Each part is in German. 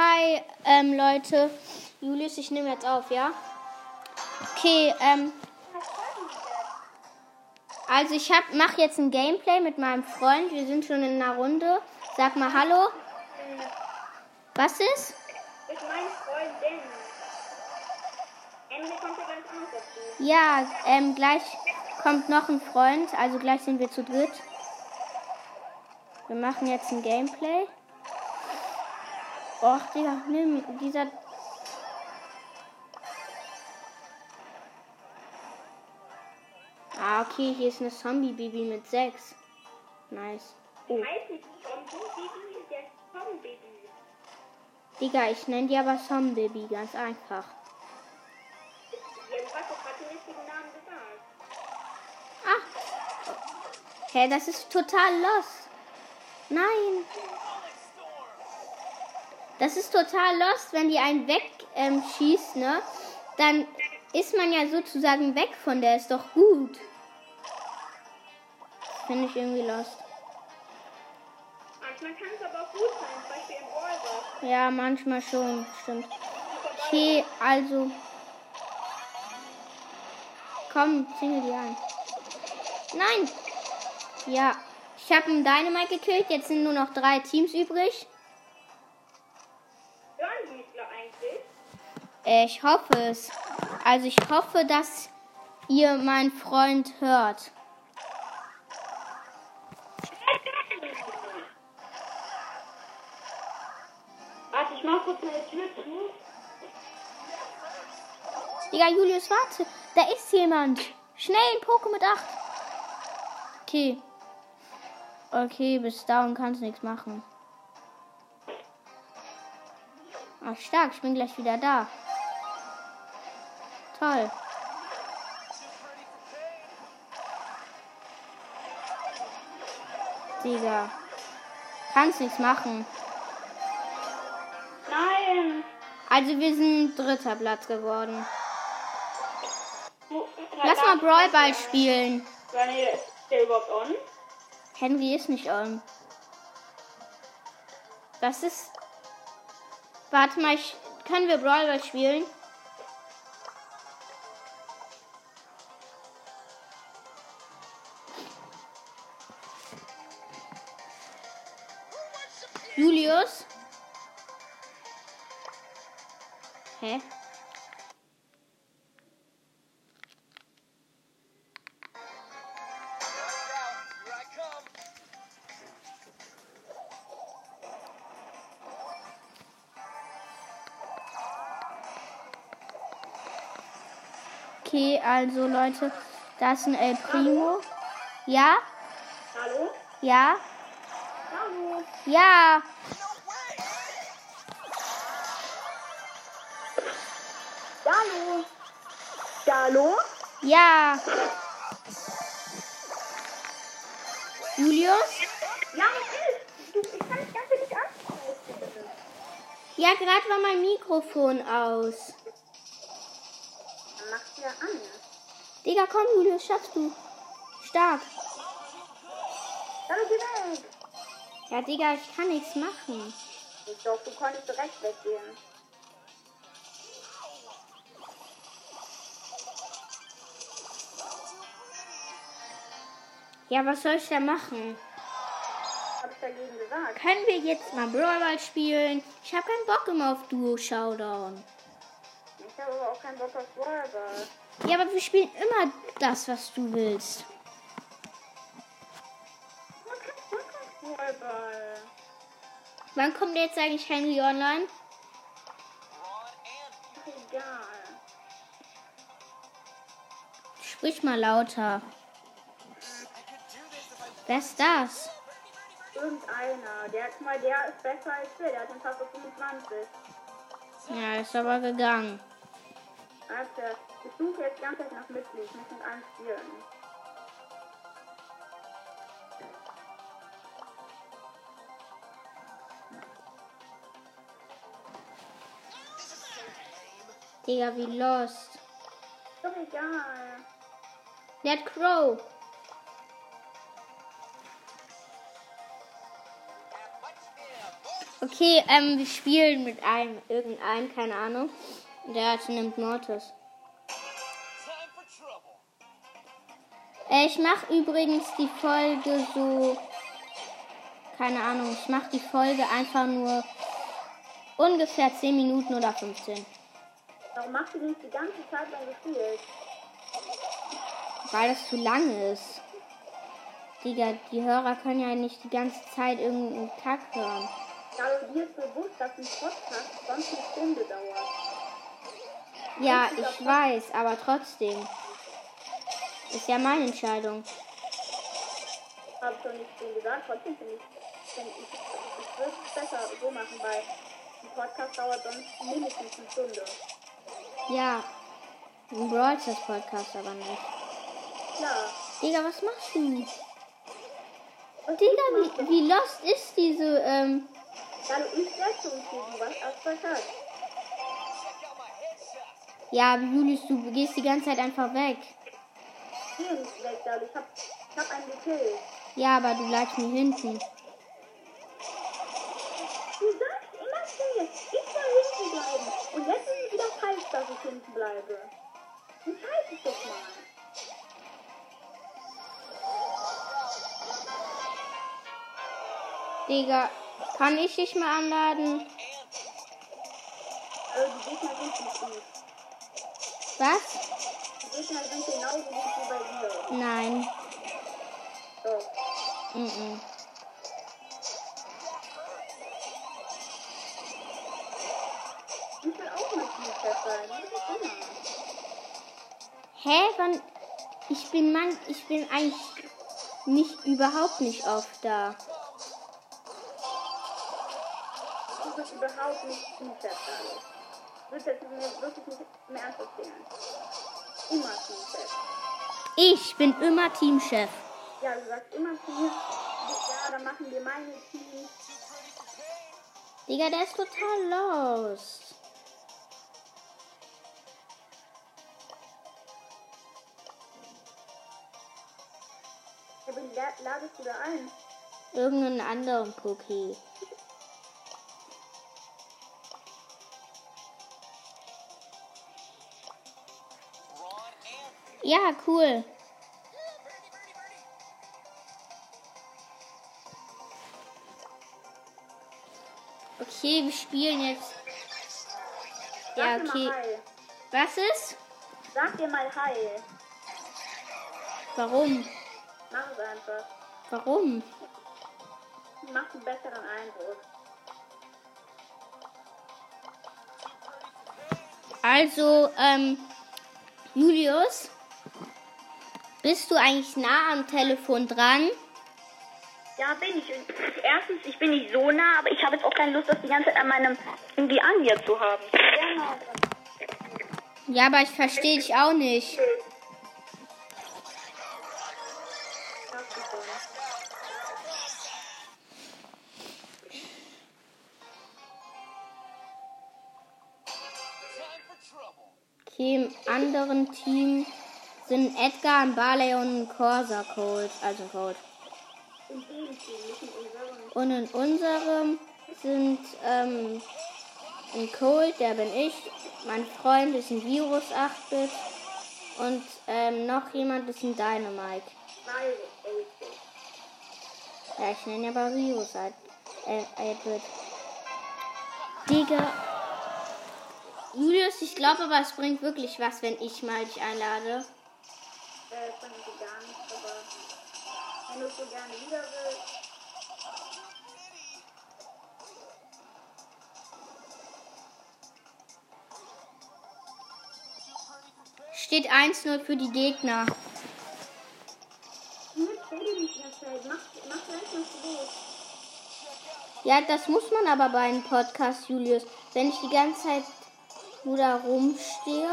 Hi, ähm, Leute. Julius, ich nehme jetzt auf, ja? Okay, ähm. Also ich hab, mach jetzt ein Gameplay mit meinem Freund. Wir sind schon in einer Runde. Sag mal Hallo. Was ist? Ich mein Freundin. Emily kommt ja ganz dazu. Ja, ähm, gleich kommt noch ein Freund. Also gleich sind wir zu dritt. Wir machen jetzt ein Gameplay. Och, Digga, nimm dieser. Ah, okay, hier ist eine Zombie-Baby mit 6. Nice. Oh. Digga, ich nenne die aber Zombie-Baby, ganz einfach. Ah. Hä, das ist total lost. Nein. Das ist total lost, wenn die einen wegschießt, ähm, schießt, ne? Dann ist man ja sozusagen weg von der, ist doch gut. Finde ich irgendwie lost. Manchmal kann es aber auch gut sein, zum Beispiel im Ballball. Ja, manchmal schon, stimmt. Okay, also. Komm, zingle die ein. Nein! Ja, ich habe einen Dynamite gekillt, jetzt sind nur noch drei Teams übrig. Ich hoffe es. Also ich hoffe, dass ihr meinen Freund hört. Warte, ich mach kurz meine Tür zu. Digga, Julius, warte. Da ist jemand. Schnell, Poke mit 8. Okay. Okay, bis dahin kannst du nichts machen. Ach, stark. Ich bin gleich wieder da. Toll. Digga. Kannst nichts machen. Nein! Also wir sind dritter Platz geworden. Wo- Lass mal Brawlball spielen. Ronny, ist der überhaupt on? Henry ist nicht on. Das ist. Warte mal, ich... können wir Brawlball spielen? Julius? Hä? Okay, also Leute, da ist ein El Primo. Ja? Hallo? Ja? Hallo? Ja! Hallo? Hallo? Ja! Julius? Ja? Du, ich kann dich ganz nicht ansprechen. Ja, gerade war mein Mikrofon aus. Dann mach's wieder an. Digga, komm, Julius, schaffst du. Stark. Hallo, geh weg. Ja, Digga, ich kann nichts machen. Ich doch, du konntest direkt weggehen. Ja, was soll ich da machen? Hab ich dagegen gesagt. Können wir jetzt mal Brawlball spielen? Ich habe keinen Bock immer auf Duo Showdown. Ich habe aber auch keinen Bock auf Ballball. Ja, aber wir spielen immer das, was du willst. Wann kommt jetzt eigentlich Henry online? Egal. Sprich mal lauter. Wer ist das? Irgendeiner. Der, mal, der ist besser als wir. Der hat den auf 25. Ja, ist aber gegangen. Alter, ich suche jetzt die ganze Zeit nach Mitglied. Ich muss mit allen spielen. Digga, wie lost. Doch egal. Hat Crow. Okay, ähm, wir spielen mit einem, irgendeinem, keine Ahnung. Der hat nimmt Mortis. Äh, ich mache übrigens die Folge so. Keine Ahnung, ich mache die Folge einfach nur ungefähr 10 Minuten oder 15. Warum machst du nicht die ganze Zeit lang gespielt? Weil das zu lang ist. Digga, die Hörer können ja nicht die ganze Zeit irgendeinen Kack hören. Aber dir ist bewusst, dass ein Podcast sonst eine Stunde dauert. Ja, ich weiß, aber trotzdem. Ist ja meine Entscheidung. Hab ich schon nicht so gesagt, trotzdem finde ich, find ich, ich würde es besser so machen, weil ein Podcast dauert sonst mindestens eine Stunde. Ja, ein Brawl Stars Podcast aber nicht. Klar. Digga, was machst du? Was Digga, ich wie, wie lost ist diese, ähm, Ja, was Julius, du gehst die ganze Zeit einfach weg. Hier nicht weg. Ich hab, ich hab einen gekillt. Ja, aber du bleibst mir hinten. Hinten bleibe. Entscheid dich doch mal. Digga, kann ich dich mal anladen? Also die Gegner sind nicht gut. Was? Die Gegner sind genauso gut wie bei dir. Nein. Doch. Mhm. Ich Hä? Wann? Ich bin Mann, ich bin eigentlich nicht überhaupt nicht oft da. Du bist überhaupt nicht Teamchef sein. Du willst jetzt wirklich nicht mehr ernst erzählen. Immer Teamchef. Ich bin immer Teamchef. Ja, du sagst immer mir, ja, dann machen wir meine Team. Digga, der ist total lost. Ladest du da ein? Irgendeinen anderen Poké. Ja, cool. Okay, wir spielen jetzt. Ja, okay. Was ist? Sag dir mal Hi. Warum? Mach es einfach. Warum? Mach einen besseren Eindruck. Also, ähm, Julius, bist du eigentlich nah am Telefon dran? Ja, bin ich. Und Erstens, ich bin nicht so nah, aber ich habe jetzt auch keine Lust, das die ganze Zeit an meinem irgendwie an mir zu haben. Ja, aber ich verstehe dich auch nicht. Anderen Team sind Edgar, ein Barley und ein Corsa Cold, also Cold. Und in unserem sind ähm, ein Cold, der bin ich, mein Freund ist ein Virus 8-Bit und ähm, noch jemand ist ein Dynamite. Ja, ich nenne aber Virus 8 äh, 8-Bit. Digga. Julius, ich glaube aber, es bringt wirklich was, wenn ich mal dich einlade. Äh, fand ich gar nicht, aber wenn du so gerne wieder willst. Steht 1-0 für die Gegner. Willst. Ja, das muss man aber bei einem Podcast, Julius. Wenn ich die ganze Zeit nur da rumstehe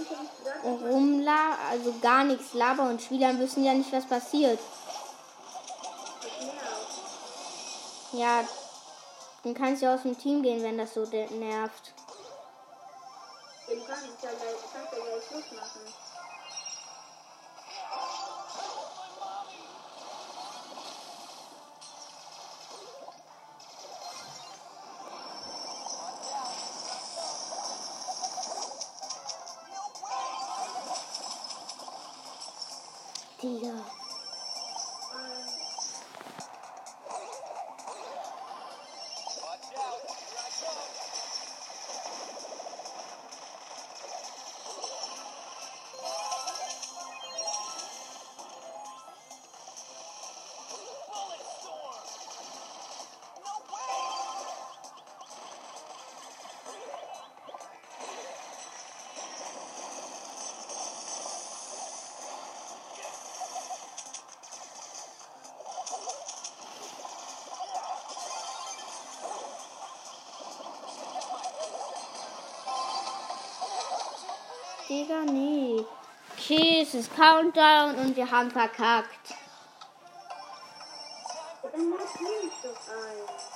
ich und rumla, also gar nichts laber und Spieler wissen ja nicht, was passiert. Ja, dann kannst du aus dem Team gehen, wenn das so nervt. Ja, du kannst ja gleich, du kannst ja gleich Schluss machen. Digga, nee. Okay, es ist Countdown und wir haben verkackt. dann markiere ich doch ein.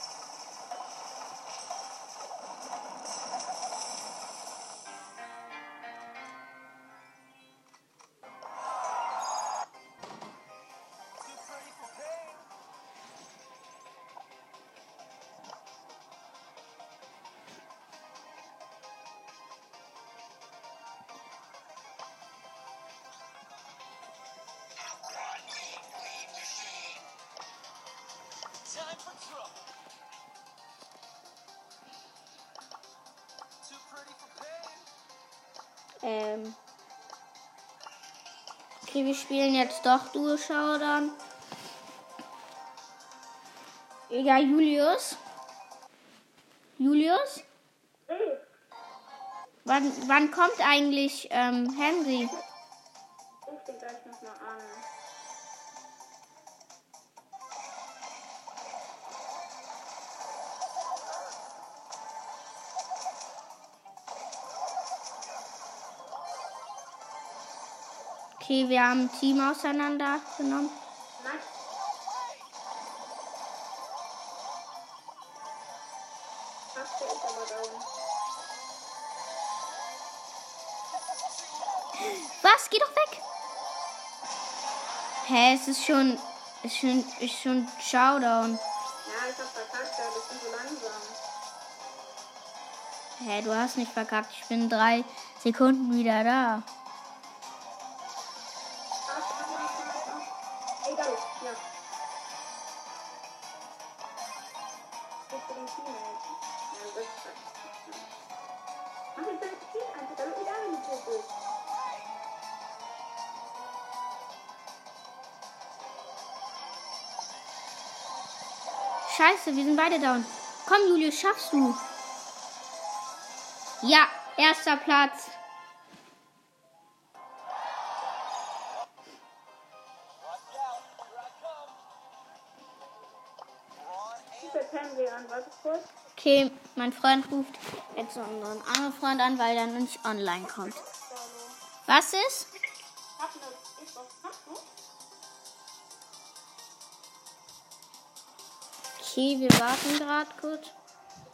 Ähm. Okay, wir spielen jetzt doch Duo Showdown. Ja, Julius. Julius? Wann, wann kommt eigentlich ähm, Henry? Okay, wir haben ein Team auseinandergenommen. Nein. Ach, der ist aber down. Was? Geh doch weg! Hä, es ist schon. Ist schon, ist schon Showdown. Ja, ich hab verkackt, ja, das sind so langsam. Hä, du hast nicht verkackt. Ich bin drei Sekunden wieder da. Scheiße, wir sind beide down. Komm, Julius, schaffst du. Ja, erster Platz. Okay, mein Freund ruft jetzt unseren anderen Freund an, weil er nicht online kommt. Was ist? Okay, wir warten gerade kurz.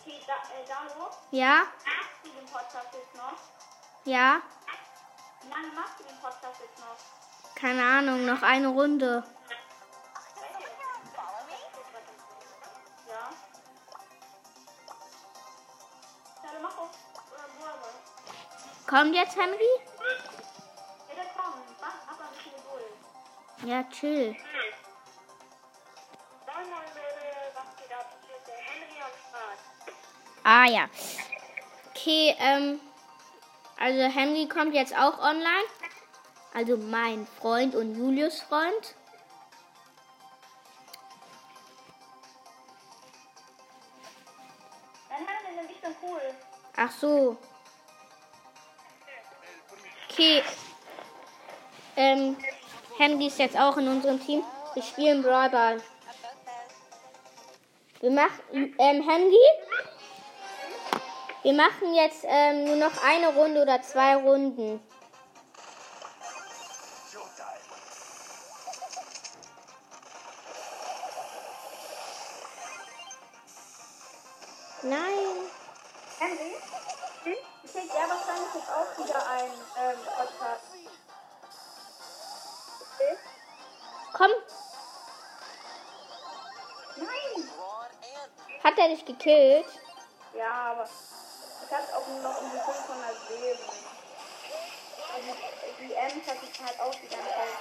Okay, da, äh, Dalo, Ja? machst du den Podcast jetzt noch? Ja? Wie lange machst du den Podcast jetzt noch? Keine Ahnung, noch eine Runde. Ja. Mach auf äh. Kommt jetzt Henry? Ja, der kommt. Mach aber ein bisschen Geduld. Ja, chill. Ah ja. Okay, ähm. Also Henry kommt jetzt auch online. Also mein Freund und Julius Freund. Ach so. Okay. Ähm, Henry ist jetzt auch in unserem Team. Wir spielen Brawl Ball. Wir machen, ähm, Henry? Wir machen jetzt ähm, nur noch eine Runde oder zwei Runden. Nein. Henry? Hm? Ich krieg ja wahrscheinlich jetzt auch wieder ein ähm, Podcast. Okay. Komm, Nein! Hat er dich gekillt? Ja, aber ich hatte auch nur noch um die 500 Leben. Also die Ems hatte ich halt auch die ganze Zeit.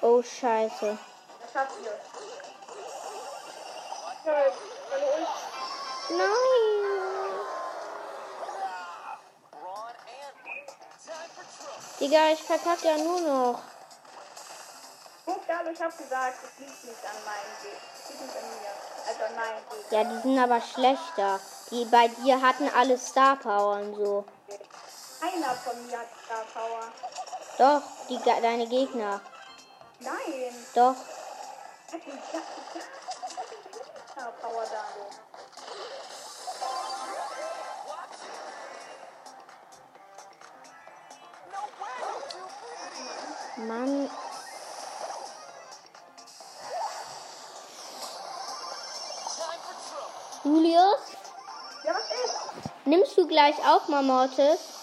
Oh, scheiße. Das schafft ihr. Ja, meine Ult. Nein. Digga, ich verkacke ja nur noch. Guck, aber ich hab gesagt, es liegt nicht an meinem Weg. Es liegt nicht an mir. Also meinem Weg. Ja, die sind aber schlechter. Die bei dir hatten alle Star Power und so. Keiner von mir hat Star Power. Doch, die, deine Gegner. Nein. Doch. Die Star Power da. Mann. Julius, Ja, was ist? nimmst du gleich auch mal Mortis?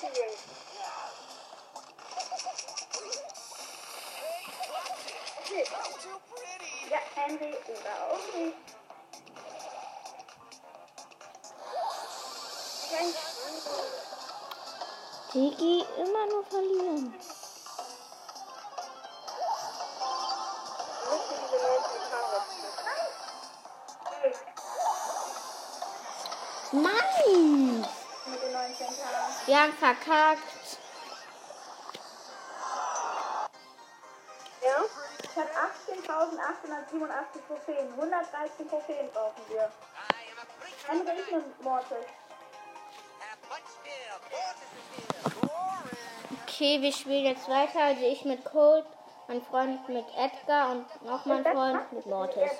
Pretty. Ja, Henry oder auch nicht. Digi, immer nur verlieren. Verkackt. Ja? Ich habe 18.887 Trophäen. 113 Trophäen brauchen wir. Ich nehme Mortis. Okay, wir spielen jetzt weiter. Also ich mit Colt, mein Freund mit Edgar und noch mein Freund mit Mortis.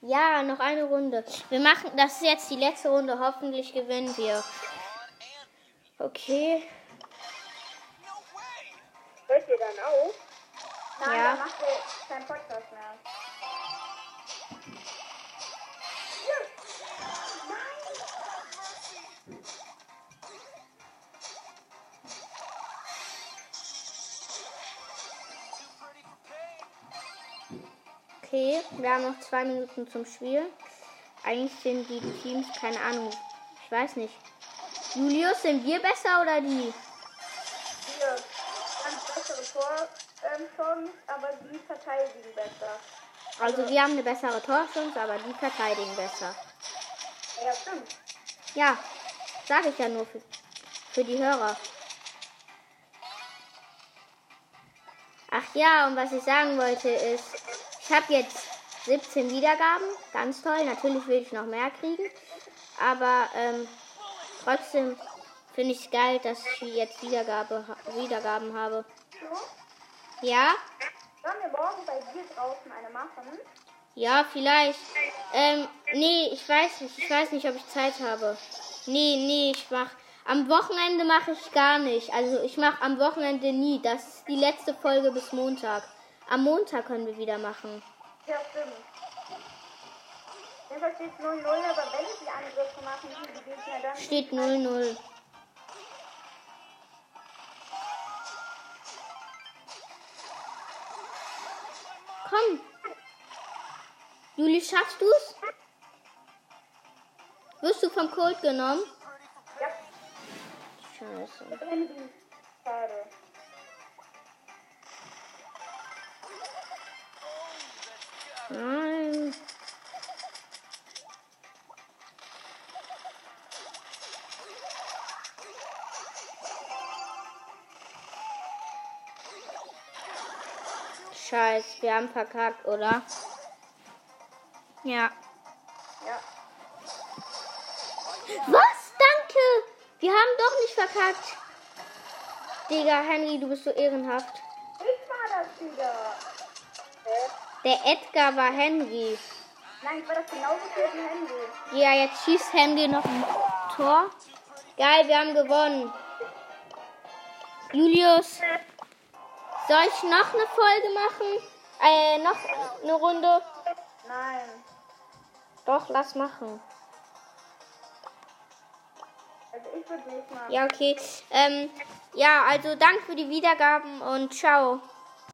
Ja, noch eine Runde. Wir machen, das ist jetzt die letzte Runde. Hoffentlich gewinnen wir. Okay. Hört ihr dann auf? Nein, Ja. dann macht er keinen Podcast mehr. Okay, wir haben noch zwei Minuten zum Spiel. Eigentlich sind die Teams, keine Ahnung, ich weiß nicht. Julius, sind wir besser oder die? Wir haben bessere Tor, ähm, aber die verteidigen besser. Also wir haben eine bessere Torchance, aber die verteidigen besser. Ja, stimmt. Ja, sage ich ja nur für, für die Hörer. Ach ja, und was ich sagen wollte ist, ich habe jetzt 17 Wiedergaben, ganz toll. Natürlich will ich noch mehr kriegen, aber ähm, trotzdem finde ich es geil, dass ich jetzt Wiedergabe, Wiedergaben habe. So, Ja, sollen wir morgen bei dir draußen eine machen? ja, vielleicht. Ähm, nee, ich weiß nicht. Ich weiß nicht, ob ich Zeit habe. Nee, nee, ich mach. Am Wochenende mache ich gar nicht. Also ich mache am Wochenende nie. Das ist die letzte Folge bis Montag. Am Montag können wir wieder machen. Ja, stimmt. Jedenfalls steht 0-0, aber wenn die Angriffe machen, die Gegner dann. Steht 0-0. Komm. Juli, schaffst du's? Wirst du vom Colt genommen? Ja, Scheiße. Schade. Wir haben verkackt, oder? Ja. Ja. Was? Danke! Wir haben doch nicht verkackt. Digga, Henry, du bist so ehrenhaft. Ich war das wieder. Hä? Der Edgar war Henry. Nein, ich war das genauso wie Henry. Ja, jetzt schießt Henry noch ein Tor. Geil, wir haben gewonnen. Julius, Soll ich noch eine Folge machen? Äh, noch eine Runde? Nein. Doch, lass machen. Also ich würde nicht machen. Ja, okay. Ähm, ja, also danke für die Wiedergaben und ciao.